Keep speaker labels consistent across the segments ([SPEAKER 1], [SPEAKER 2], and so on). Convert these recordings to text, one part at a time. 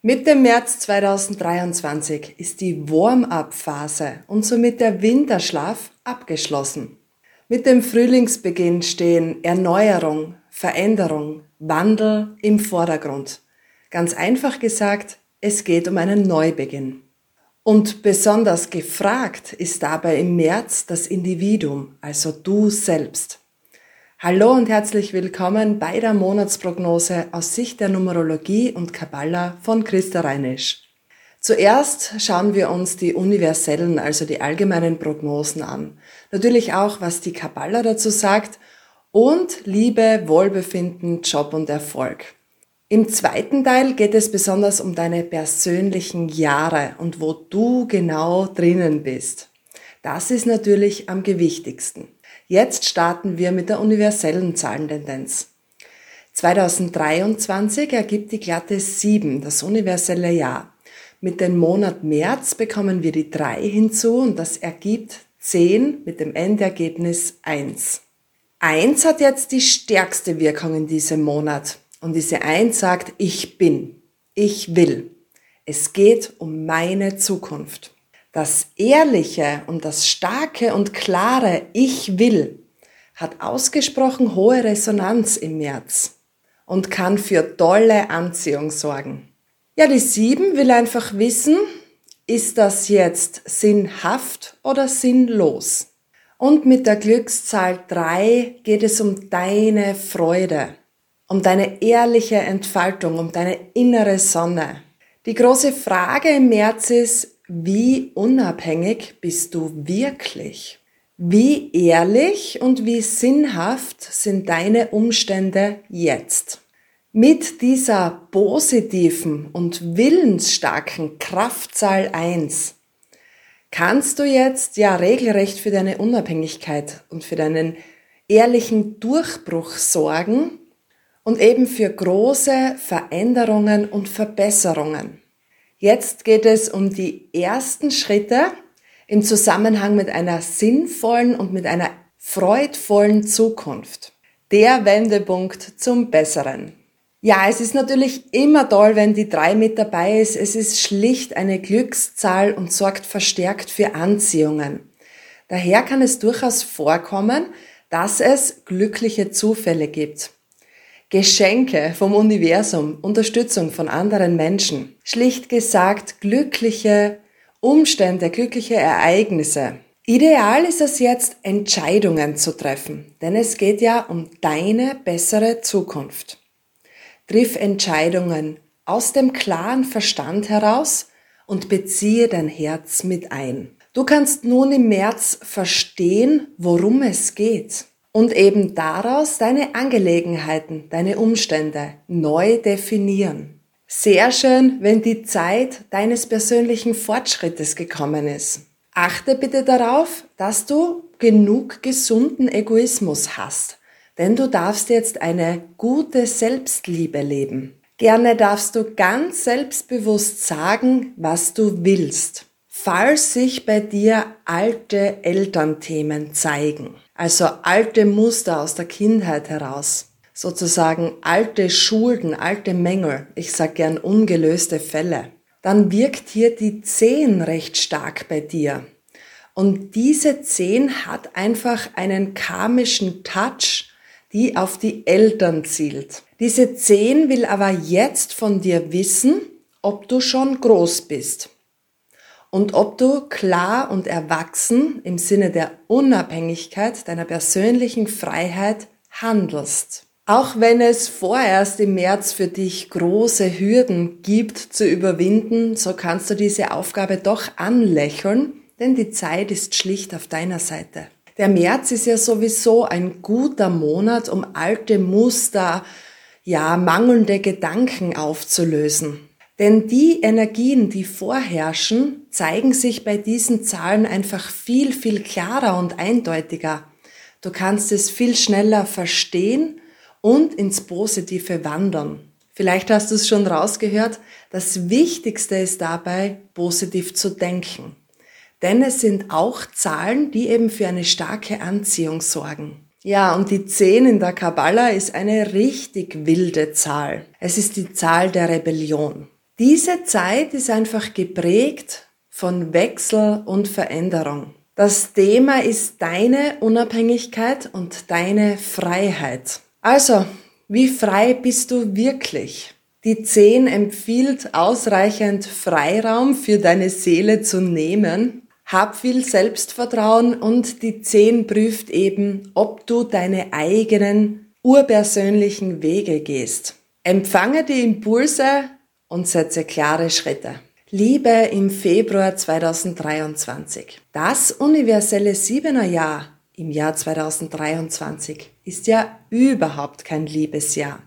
[SPEAKER 1] Mit dem März 2023 ist die Warm-up-Phase und somit der Winterschlaf abgeschlossen. Mit dem Frühlingsbeginn stehen Erneuerung, Veränderung, Wandel im Vordergrund. Ganz einfach gesagt, es geht um einen Neubeginn. Und besonders gefragt ist dabei im März das Individuum, also du selbst. Hallo und herzlich willkommen bei der Monatsprognose aus Sicht der Numerologie und Kabbala von Christa Reinisch. Zuerst schauen wir uns die universellen, also die allgemeinen Prognosen an. Natürlich auch, was die Kabbala dazu sagt und Liebe, Wohlbefinden, Job und Erfolg. Im zweiten Teil geht es besonders um deine persönlichen Jahre und wo du genau drinnen bist. Das ist natürlich am gewichtigsten. Jetzt starten wir mit der universellen Zahlentendenz. 2023 ergibt die glatte 7, das universelle Jahr. Mit dem Monat März bekommen wir die 3 hinzu und das ergibt 10 mit dem Endergebnis 1. 1 hat jetzt die stärkste Wirkung in diesem Monat. Und diese Eins sagt, ich bin, ich will. Es geht um meine Zukunft. Das ehrliche und das starke und klare Ich will hat ausgesprochen hohe Resonanz im März und kann für tolle Anziehung sorgen. Ja, die Sieben will einfach wissen, ist das jetzt sinnhaft oder sinnlos? Und mit der Glückszahl drei geht es um deine Freude um deine ehrliche Entfaltung, um deine innere Sonne. Die große Frage im März ist, wie unabhängig bist du wirklich? Wie ehrlich und wie sinnhaft sind deine Umstände jetzt? Mit dieser positiven und willensstarken Kraftzahl 1 kannst du jetzt ja regelrecht für deine Unabhängigkeit und für deinen ehrlichen Durchbruch sorgen und eben für große Veränderungen und Verbesserungen. Jetzt geht es um die ersten Schritte im Zusammenhang mit einer sinnvollen und mit einer freudvollen Zukunft. Der Wendepunkt zum Besseren. Ja, es ist natürlich immer toll, wenn die drei mit dabei ist. Es ist schlicht eine Glückszahl und sorgt verstärkt für Anziehungen. Daher kann es durchaus vorkommen, dass es glückliche Zufälle gibt. Geschenke vom Universum, Unterstützung von anderen Menschen. Schlicht gesagt, glückliche Umstände, glückliche Ereignisse. Ideal ist es jetzt, Entscheidungen zu treffen, denn es geht ja um deine bessere Zukunft. Triff Entscheidungen aus dem klaren Verstand heraus und beziehe dein Herz mit ein. Du kannst nun im März verstehen, worum es geht und eben daraus deine Angelegenheiten, deine Umstände neu definieren. Sehr schön, wenn die Zeit deines persönlichen Fortschrittes gekommen ist. Achte bitte darauf, dass du genug gesunden Egoismus hast, denn du darfst jetzt eine gute Selbstliebe leben. Gerne darfst du ganz selbstbewusst sagen, was du willst, falls sich bei dir alte Elternthemen zeigen also alte Muster aus der Kindheit heraus, sozusagen alte Schulden, alte Mängel, ich sag gern ungelöste Fälle, dann wirkt hier die Zehn recht stark bei dir. Und diese Zehn hat einfach einen karmischen Touch, die auf die Eltern zielt. Diese Zehn will aber jetzt von dir wissen, ob du schon groß bist und ob du klar und erwachsen im Sinne der Unabhängigkeit deiner persönlichen Freiheit handelst. Auch wenn es vorerst im März für dich große Hürden gibt zu überwinden, so kannst du diese Aufgabe doch anlächeln, denn die Zeit ist schlicht auf deiner Seite. Der März ist ja sowieso ein guter Monat, um alte Muster, ja, mangelnde Gedanken aufzulösen. Denn die Energien, die vorherrschen, zeigen sich bei diesen Zahlen einfach viel, viel klarer und eindeutiger. Du kannst es viel schneller verstehen und ins Positive wandern. Vielleicht hast du es schon rausgehört, das Wichtigste ist dabei, positiv zu denken. Denn es sind auch Zahlen, die eben für eine starke Anziehung sorgen. Ja, und die 10 in der Kabbala ist eine richtig wilde Zahl. Es ist die Zahl der Rebellion. Diese Zeit ist einfach geprägt von Wechsel und Veränderung. Das Thema ist deine Unabhängigkeit und deine Freiheit. Also, wie frei bist du wirklich? Die 10 empfiehlt ausreichend Freiraum für deine Seele zu nehmen. Hab viel Selbstvertrauen und die 10 prüft eben, ob du deine eigenen urpersönlichen Wege gehst. Empfange die Impulse und setze klare Schritte. Liebe im Februar 2023. Das universelle Siebener Jahr im Jahr 2023 ist ja überhaupt kein Liebesjahr.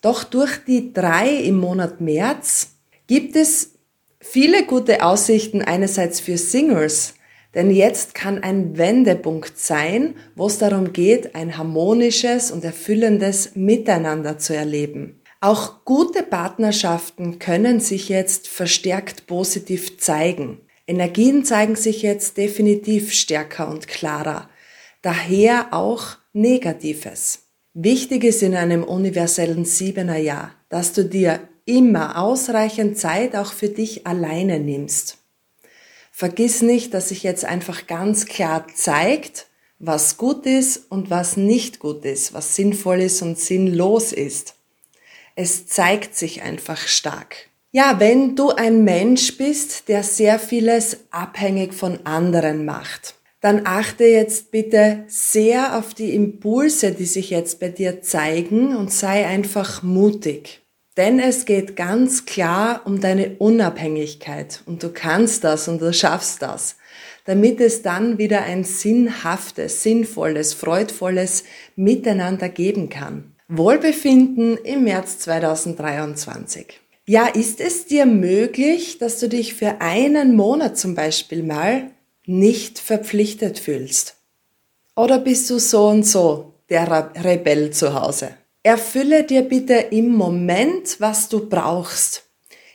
[SPEAKER 1] Doch durch die drei im Monat März gibt es viele gute Aussichten einerseits für Singles, denn jetzt kann ein Wendepunkt sein, wo es darum geht, ein harmonisches und erfüllendes Miteinander zu erleben. Auch gute Partnerschaften können sich jetzt verstärkt positiv zeigen. Energien zeigen sich jetzt definitiv stärker und klarer. Daher auch Negatives. Wichtig ist in einem universellen Siebener Jahr, dass du dir immer ausreichend Zeit auch für dich alleine nimmst. Vergiss nicht, dass sich jetzt einfach ganz klar zeigt, was gut ist und was nicht gut ist, was sinnvoll ist und sinnlos ist. Es zeigt sich einfach stark. Ja, wenn du ein Mensch bist, der sehr vieles abhängig von anderen macht, dann achte jetzt bitte sehr auf die Impulse, die sich jetzt bei dir zeigen und sei einfach mutig. Denn es geht ganz klar um deine Unabhängigkeit und du kannst das und du schaffst das, damit es dann wieder ein sinnhaftes, sinnvolles, freudvolles Miteinander geben kann. Wohlbefinden im März 2023. Ja, ist es dir möglich, dass du dich für einen Monat zum Beispiel mal nicht verpflichtet fühlst? Oder bist du so und so der Rebell zu Hause? Erfülle dir bitte im Moment, was du brauchst.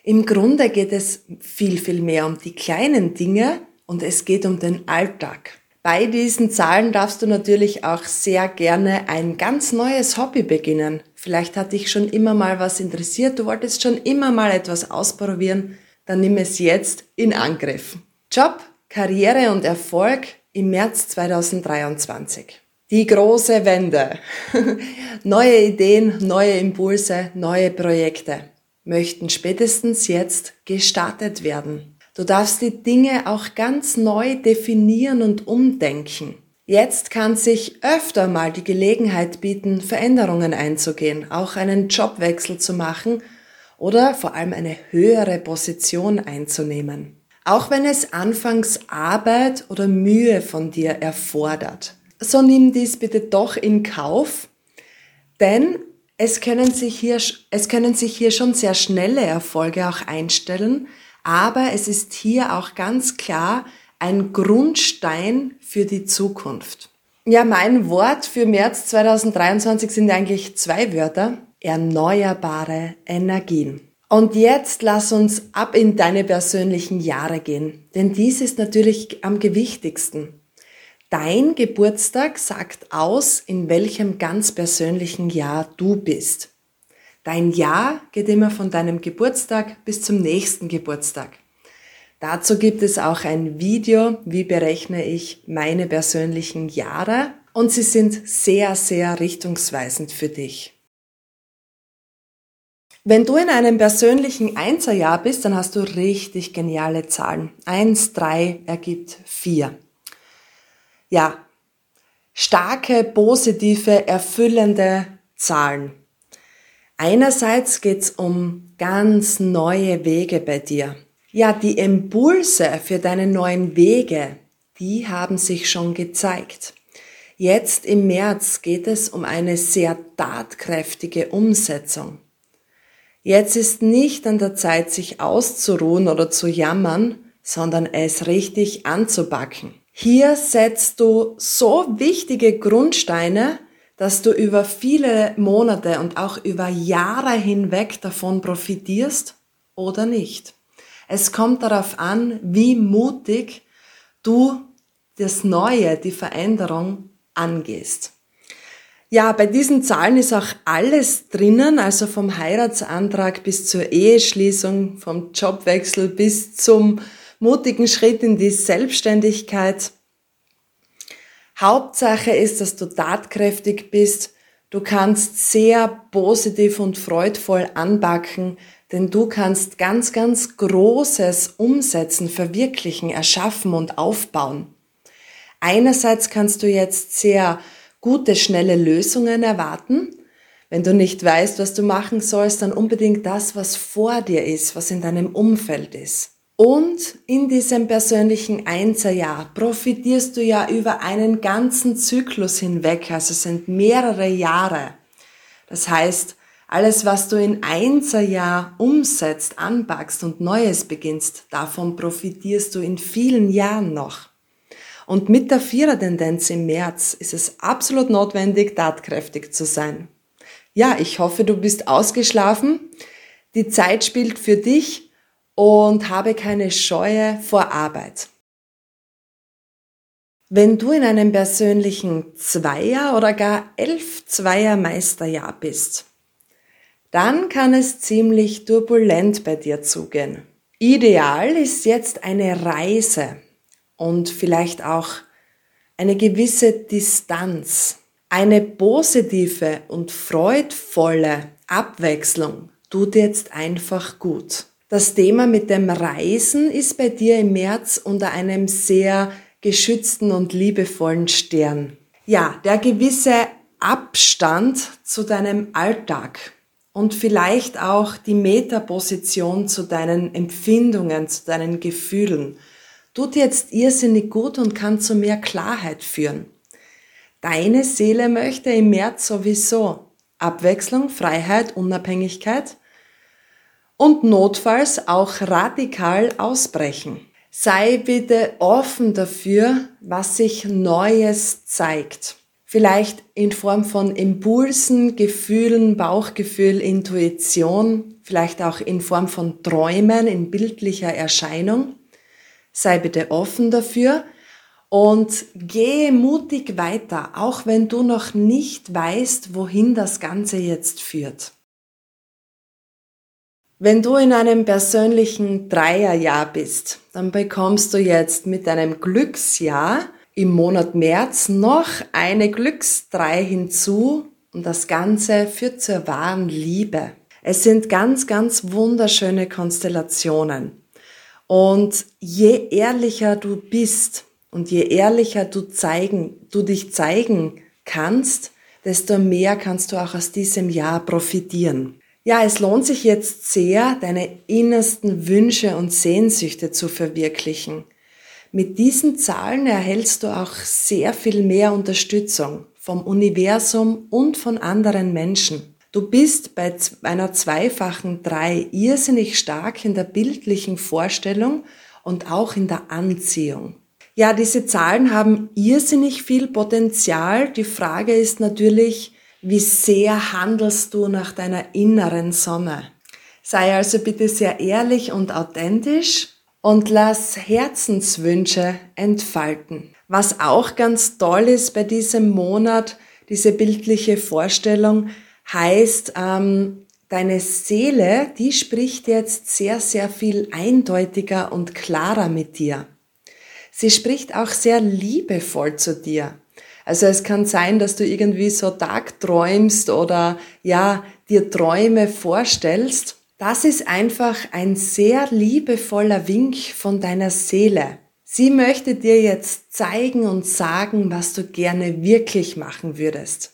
[SPEAKER 1] Im Grunde geht es viel, viel mehr um die kleinen Dinge und es geht um den Alltag. Bei diesen Zahlen darfst du natürlich auch sehr gerne ein ganz neues Hobby beginnen. Vielleicht hat dich schon immer mal was interessiert, du wolltest schon immer mal etwas ausprobieren, dann nimm es jetzt in Angriff. Job, Karriere und Erfolg im März 2023. Die große Wende. neue Ideen, neue Impulse, neue Projekte möchten spätestens jetzt gestartet werden. Du darfst die Dinge auch ganz neu definieren und umdenken. Jetzt kann sich öfter mal die Gelegenheit bieten, Veränderungen einzugehen, auch einen Jobwechsel zu machen oder vor allem eine höhere Position einzunehmen. Auch wenn es anfangs Arbeit oder Mühe von dir erfordert. So nimm dies bitte doch in Kauf, denn es können sich hier, es können sich hier schon sehr schnelle Erfolge auch einstellen, aber es ist hier auch ganz klar ein Grundstein für die Zukunft. Ja, mein Wort für März 2023 sind eigentlich zwei Wörter. Erneuerbare Energien. Und jetzt lass uns ab in deine persönlichen Jahre gehen, denn dies ist natürlich am gewichtigsten. Dein Geburtstag sagt aus, in welchem ganz persönlichen Jahr du bist. Dein Jahr geht immer von deinem Geburtstag bis zum nächsten Geburtstag. Dazu gibt es auch ein Video, wie berechne ich meine persönlichen Jahre und sie sind sehr, sehr richtungsweisend für dich. Wenn du in einem persönlichen Einserjahr bist, dann hast du richtig geniale Zahlen. Eins, drei ergibt vier. Ja, starke, positive, erfüllende Zahlen. Einerseits geht's um ganz neue Wege bei dir. Ja, die Impulse für deine neuen Wege, die haben sich schon gezeigt. Jetzt im März geht es um eine sehr tatkräftige Umsetzung. Jetzt ist nicht an der Zeit, sich auszuruhen oder zu jammern, sondern es richtig anzupacken. Hier setzt du so wichtige Grundsteine dass du über viele Monate und auch über Jahre hinweg davon profitierst oder nicht. Es kommt darauf an, wie mutig du das Neue, die Veränderung angehst. Ja, bei diesen Zahlen ist auch alles drinnen, also vom Heiratsantrag bis zur Eheschließung, vom Jobwechsel bis zum mutigen Schritt in die Selbstständigkeit. Hauptsache ist, dass du tatkräftig bist. Du kannst sehr positiv und freudvoll anbacken, denn du kannst ganz, ganz Großes umsetzen, verwirklichen, erschaffen und aufbauen. Einerseits kannst du jetzt sehr gute, schnelle Lösungen erwarten. Wenn du nicht weißt, was du machen sollst, dann unbedingt das, was vor dir ist, was in deinem Umfeld ist. Und in diesem persönlichen Einserjahr profitierst du ja über einen ganzen Zyklus hinweg, also sind mehrere Jahre. Das heißt, alles, was du in Einserjahr umsetzt, anpackst und Neues beginnst, davon profitierst du in vielen Jahren noch. Und mit der Vierer-Tendenz im März ist es absolut notwendig, tatkräftig zu sein. Ja, ich hoffe, du bist ausgeschlafen. Die Zeit spielt für dich und habe keine Scheue vor Arbeit. Wenn du in einem persönlichen Zweier oder gar elf Zweier Meisterjahr bist, dann kann es ziemlich turbulent bei dir zugehen. Ideal ist jetzt eine Reise und vielleicht auch eine gewisse Distanz. Eine positive und freudvolle Abwechslung tut jetzt einfach gut. Das Thema mit dem Reisen ist bei dir im März unter einem sehr geschützten und liebevollen Stern. Ja, der gewisse Abstand zu deinem Alltag und vielleicht auch die Metaposition zu deinen Empfindungen, zu deinen Gefühlen tut jetzt irrsinnig gut und kann zu mehr Klarheit führen. Deine Seele möchte im März sowieso Abwechslung, Freiheit, Unabhängigkeit und notfalls auch radikal ausbrechen. Sei bitte offen dafür, was sich Neues zeigt. Vielleicht in Form von Impulsen, Gefühlen, Bauchgefühl, Intuition, vielleicht auch in Form von Träumen in bildlicher Erscheinung. Sei bitte offen dafür und gehe mutig weiter, auch wenn du noch nicht weißt, wohin das Ganze jetzt führt. Wenn du in einem persönlichen Dreierjahr bist, dann bekommst du jetzt mit deinem Glücksjahr im Monat März noch eine Glücksdrei hinzu und das Ganze führt zur wahren Liebe. Es sind ganz, ganz wunderschöne Konstellationen. Und je ehrlicher du bist und je ehrlicher du zeigen, du dich zeigen kannst, desto mehr kannst du auch aus diesem Jahr profitieren. Ja, es lohnt sich jetzt sehr, deine innersten Wünsche und Sehnsüchte zu verwirklichen. Mit diesen Zahlen erhältst du auch sehr viel mehr Unterstützung vom Universum und von anderen Menschen. Du bist bei einer zweifachen Drei irrsinnig stark in der bildlichen Vorstellung und auch in der Anziehung. Ja, diese Zahlen haben irrsinnig viel Potenzial. Die Frage ist natürlich, wie sehr handelst du nach deiner inneren Sonne? Sei also bitte sehr ehrlich und authentisch und lass Herzenswünsche entfalten. Was auch ganz toll ist bei diesem Monat, diese bildliche Vorstellung, heißt, ähm, deine Seele, die spricht jetzt sehr, sehr viel eindeutiger und klarer mit dir. Sie spricht auch sehr liebevoll zu dir. Also es kann sein, dass du irgendwie so tagträumst oder ja, dir Träume vorstellst. Das ist einfach ein sehr liebevoller Wink von deiner Seele. Sie möchte dir jetzt zeigen und sagen, was du gerne wirklich machen würdest.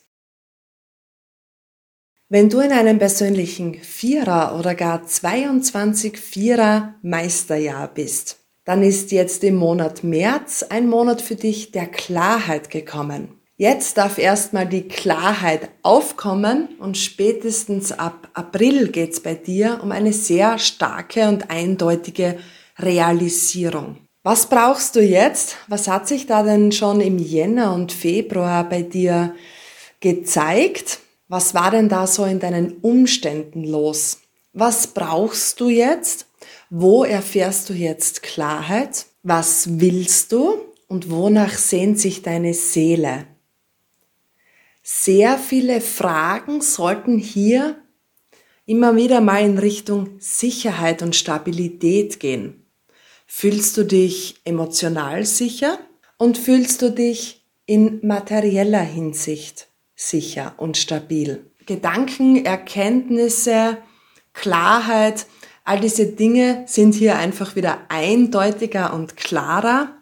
[SPEAKER 1] Wenn du in einem persönlichen Vierer oder gar 22 Vierer Meisterjahr bist, dann ist jetzt im Monat März ein Monat für dich der Klarheit gekommen. Jetzt darf erstmal die Klarheit aufkommen und spätestens ab April geht's bei dir um eine sehr starke und eindeutige Realisierung. Was brauchst du jetzt? Was hat sich da denn schon im Jänner und Februar bei dir gezeigt? Was war denn da so in deinen Umständen los? Was brauchst du jetzt? Wo erfährst du jetzt Klarheit? Was willst du? Und wonach sehnt sich deine Seele? Sehr viele Fragen sollten hier immer wieder mal in Richtung Sicherheit und Stabilität gehen. Fühlst du dich emotional sicher und fühlst du dich in materieller Hinsicht sicher und stabil? Gedanken, Erkenntnisse, Klarheit, all diese Dinge sind hier einfach wieder eindeutiger und klarer.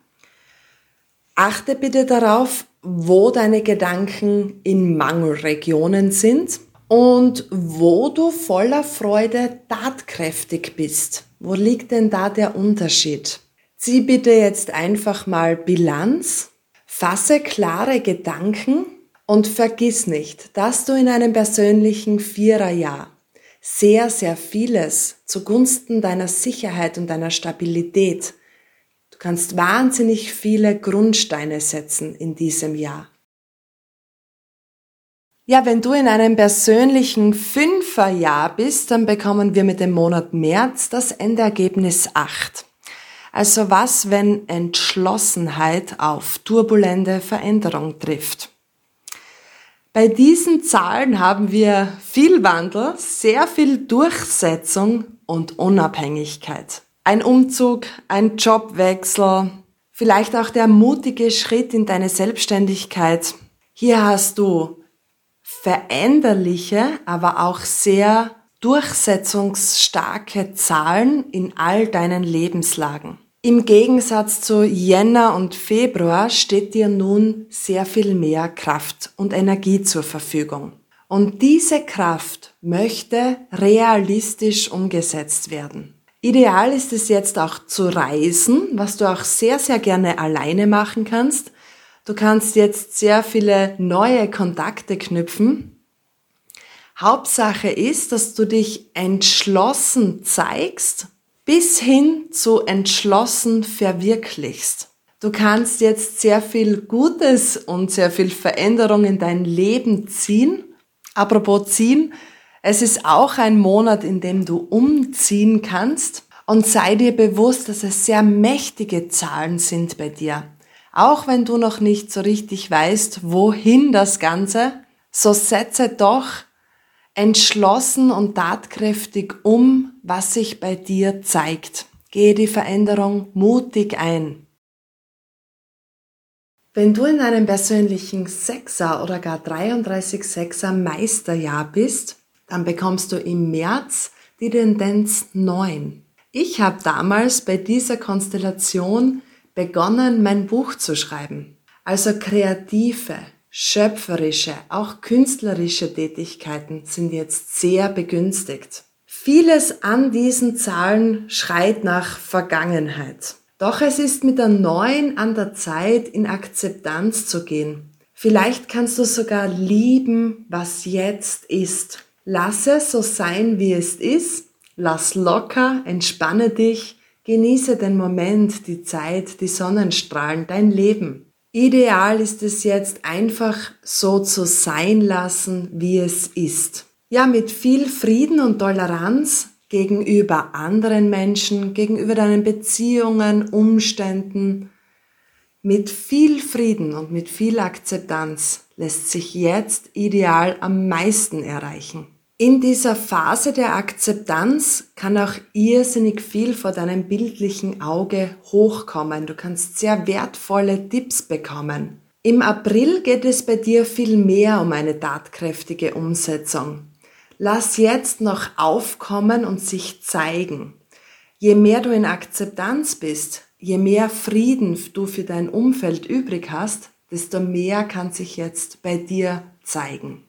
[SPEAKER 1] Achte bitte darauf, wo deine Gedanken in Mangelregionen sind und wo du voller Freude tatkräftig bist. Wo liegt denn da der Unterschied? Zieh bitte jetzt einfach mal Bilanz, fasse klare Gedanken und vergiss nicht, dass du in einem persönlichen Viererjahr sehr, sehr vieles zugunsten deiner Sicherheit und deiner Stabilität. Du kannst wahnsinnig viele Grundsteine setzen in diesem Jahr. Ja, wenn du in einem persönlichen Fünferjahr bist, dann bekommen wir mit dem Monat März das Endergebnis 8. Also was, wenn Entschlossenheit auf turbulente Veränderung trifft? Bei diesen Zahlen haben wir viel Wandel, sehr viel Durchsetzung und Unabhängigkeit. Ein Umzug, ein Jobwechsel, vielleicht auch der mutige Schritt in deine Selbstständigkeit. Hier hast du veränderliche, aber auch sehr durchsetzungsstarke Zahlen in all deinen Lebenslagen. Im Gegensatz zu Jänner und Februar steht dir nun sehr viel mehr Kraft und Energie zur Verfügung. Und diese Kraft möchte realistisch umgesetzt werden. Ideal ist es jetzt auch zu reisen, was du auch sehr, sehr gerne alleine machen kannst. Du kannst jetzt sehr viele neue Kontakte knüpfen. Hauptsache ist, dass du dich entschlossen zeigst bis hin zu entschlossen verwirklichst. Du kannst jetzt sehr viel Gutes und sehr viel Veränderung in dein Leben ziehen. Apropos ziehen, es ist auch ein Monat, in dem du umziehen kannst und sei dir bewusst, dass es sehr mächtige Zahlen sind bei dir. Auch wenn du noch nicht so richtig weißt, wohin das Ganze, so setze doch entschlossen und tatkräftig um, was sich bei dir zeigt. Gehe die Veränderung mutig ein. Wenn du in einem persönlichen Sechser oder gar 33 Sechser Meisterjahr bist, dann bekommst du im März die Tendenz 9. Ich habe damals bei dieser Konstellation begonnen, mein Buch zu schreiben. Also kreative, schöpferische, auch künstlerische Tätigkeiten sind jetzt sehr begünstigt. Vieles an diesen Zahlen schreit nach Vergangenheit. Doch es ist mit der neuen an der Zeit in Akzeptanz zu gehen. Vielleicht kannst du sogar lieben, was jetzt ist. Lass es so sein, wie es ist. Lass locker, entspanne dich, genieße den Moment, die Zeit, die Sonnenstrahlen, dein Leben. Ideal ist es jetzt einfach so zu sein lassen, wie es ist. Ja, mit viel Frieden und Toleranz gegenüber anderen Menschen, gegenüber deinen Beziehungen, Umständen. Mit viel Frieden und mit viel Akzeptanz lässt sich jetzt ideal am meisten erreichen. In dieser Phase der Akzeptanz kann auch irrsinnig viel vor deinem bildlichen Auge hochkommen. Du kannst sehr wertvolle Tipps bekommen. Im April geht es bei dir viel mehr um eine tatkräftige Umsetzung. Lass jetzt noch aufkommen und sich zeigen. Je mehr du in Akzeptanz bist, je mehr Frieden du für dein Umfeld übrig hast, desto mehr kann sich jetzt bei dir zeigen.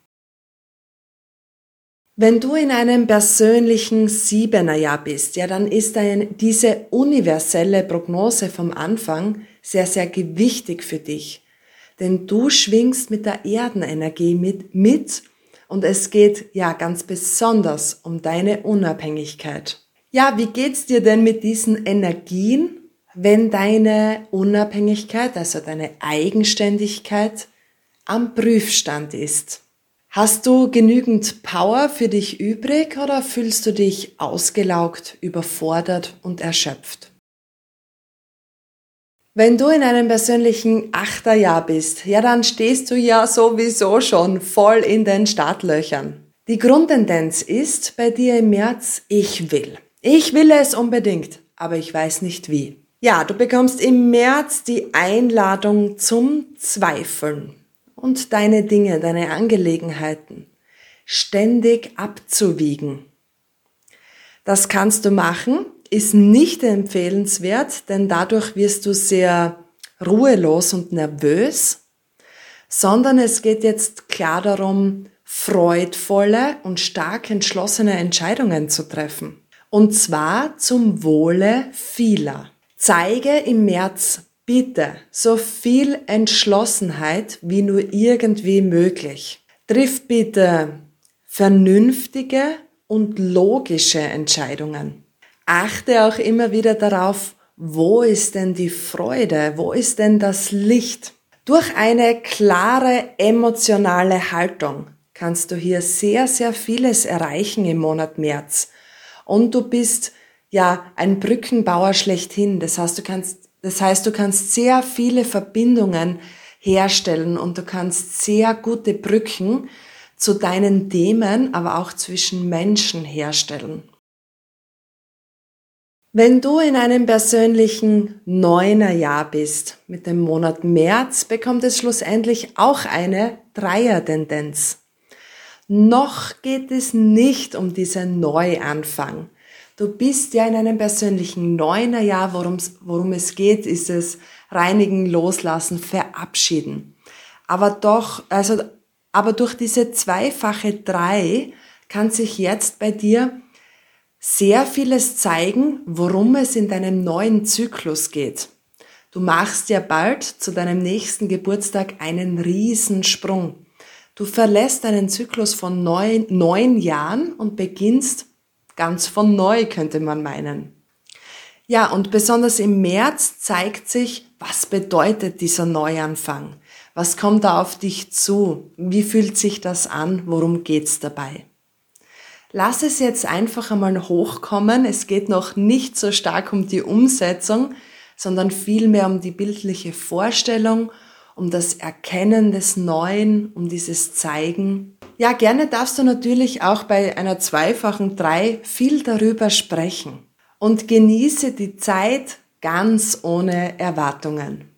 [SPEAKER 1] Wenn du in einem persönlichen Siebenerjahr bist, ja, dann ist ein, diese universelle Prognose vom Anfang sehr, sehr gewichtig für dich. Denn du schwingst mit der Erdenenergie mit, mit und es geht ja ganz besonders um deine Unabhängigkeit. Ja, wie geht's dir denn mit diesen Energien, wenn deine Unabhängigkeit, also deine Eigenständigkeit am Prüfstand ist? Hast du genügend Power für dich übrig oder fühlst du dich ausgelaugt, überfordert und erschöpft? Wenn du in einem persönlichen Achterjahr bist, ja, dann stehst du ja sowieso schon voll in den Startlöchern. Die Grundtendenz ist bei dir im März, ich will. Ich will es unbedingt, aber ich weiß nicht wie. Ja, du bekommst im März die Einladung zum Zweifeln und deine Dinge, deine Angelegenheiten ständig abzuwiegen. Das kannst du machen, ist nicht empfehlenswert, denn dadurch wirst du sehr ruhelos und nervös, sondern es geht jetzt klar darum, freudvolle und stark entschlossene Entscheidungen zu treffen. Und zwar zum Wohle vieler. Zeige im März bitte so viel Entschlossenheit wie nur irgendwie möglich. Triff bitte vernünftige und logische Entscheidungen achte auch immer wieder darauf, wo ist denn die Freude, wo ist denn das Licht. Durch eine klare emotionale Haltung kannst du hier sehr, sehr vieles erreichen im Monat März. Und du bist ja ein Brückenbauer schlechthin. Das heißt, du kannst, das heißt, du kannst sehr viele Verbindungen herstellen und du kannst sehr gute Brücken zu deinen Themen, aber auch zwischen Menschen herstellen. Wenn du in einem persönlichen Neunerjahr bist, mit dem Monat März, bekommt es schlussendlich auch eine Dreiertendenz. Noch geht es nicht um diesen Neuanfang. Du bist ja in einem persönlichen Neunerjahr, worum, es geht, ist es reinigen, loslassen, verabschieden. Aber doch, also, aber durch diese zweifache Drei kann sich jetzt bei dir sehr vieles zeigen, worum es in deinem neuen Zyklus geht. Du machst ja bald zu deinem nächsten Geburtstag einen Riesensprung. Du verlässt einen Zyklus von neun, neun Jahren und beginnst ganz von neu, könnte man meinen. Ja, und besonders im März zeigt sich, was bedeutet dieser Neuanfang? Was kommt da auf dich zu? Wie fühlt sich das an? Worum geht's dabei? Lass es jetzt einfach einmal hochkommen. Es geht noch nicht so stark um die Umsetzung, sondern vielmehr um die bildliche Vorstellung, um das Erkennen des Neuen, um dieses Zeigen. Ja, gerne darfst du natürlich auch bei einer zweifachen Drei viel darüber sprechen und genieße die Zeit ganz ohne Erwartungen.